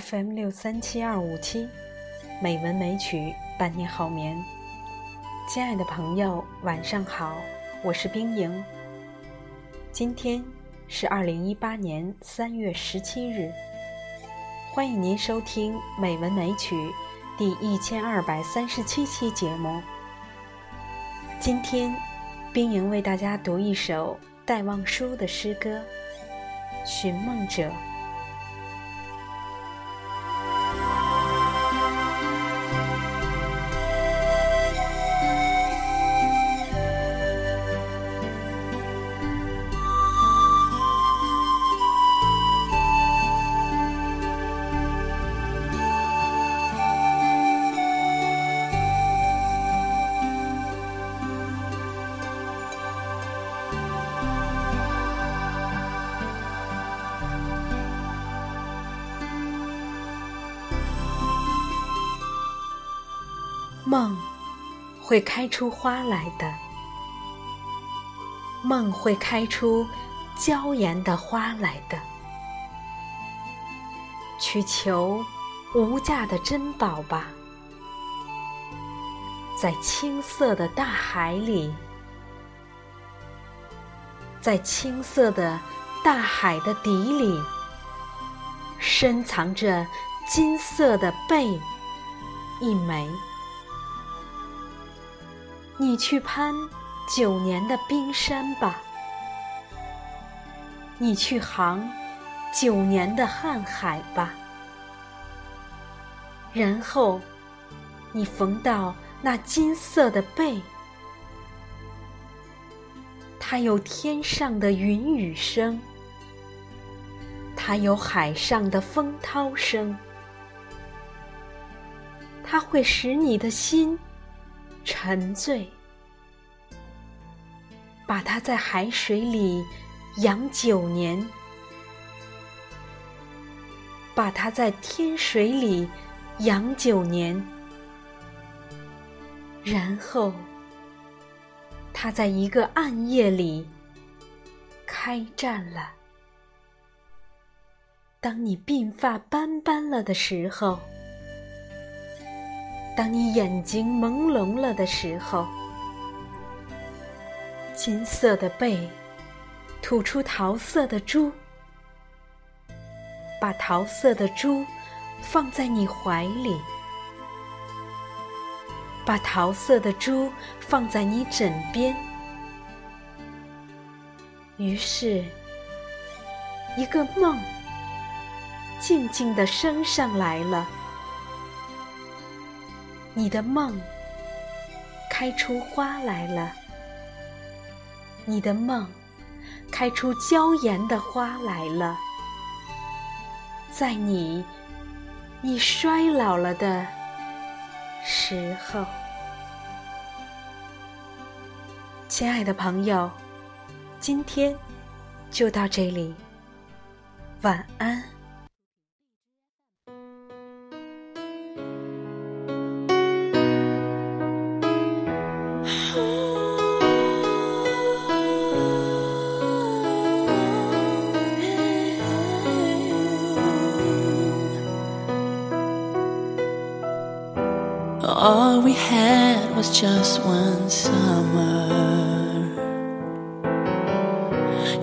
FM 六三七二五七，美文美曲伴你好眠。亲爱的朋友，晚上好，我是冰莹。今天是二零一八年三月十七日，欢迎您收听《美文美曲》第一千二百三十七期节目。今天，冰莹为大家读一首戴望舒的诗歌《寻梦者》。梦会开出花来的，梦会开出娇艳的花来的。去求无价的珍宝吧，在青色的大海里，在青色的大海的底里，深藏着金色的贝一枚。你去攀九年的冰山吧，你去航九年的瀚海吧，然后你逢到那金色的背，它有天上的云雨声，它有海上的风涛声，它会使你的心。沉醉，把它在海水里养九年，把它在天水里养九年，然后，它在一个暗夜里开战了。当你鬓发斑斑了的时候。当你眼睛朦胧了的时候，金色的背吐出桃色的珠，把桃色的珠放在你怀里，把桃色的珠放在你枕边，于是，一个梦静静地升上来了。你的梦开出花来了，你的梦开出娇艳的花来了，在你已衰老了的时候，亲爱的朋友，今天就到这里，晚安。All we had was just one summer.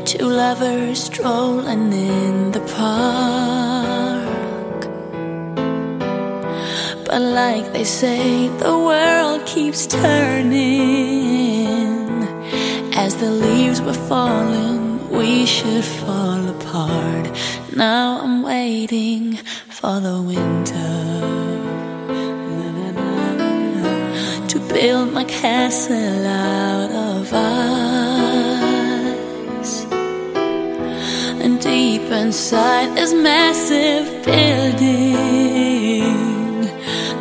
Two lovers strolling in the park. But like they say, the world keeps turning. As the leaves were falling, we should fall apart. Now I'm waiting for the winter. Build my castle out of ice. And deep inside this massive building,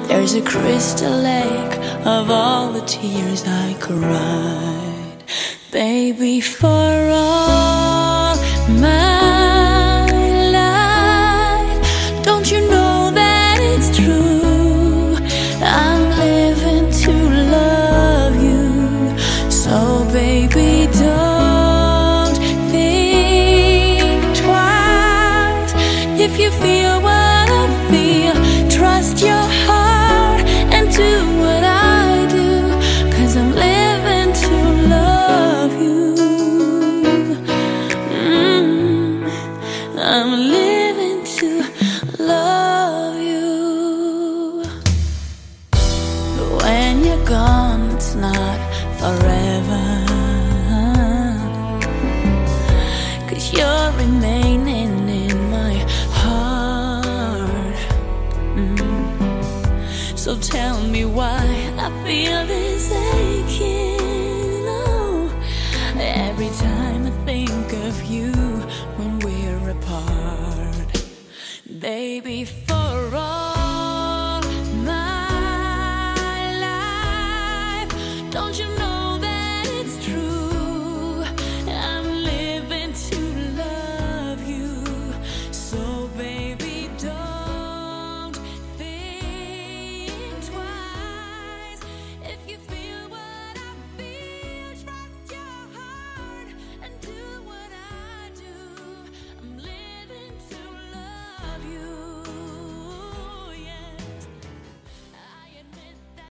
there's a crystal lake of all the tears I cried. Baby, for all my if you feel what I of you when we're apart, baby,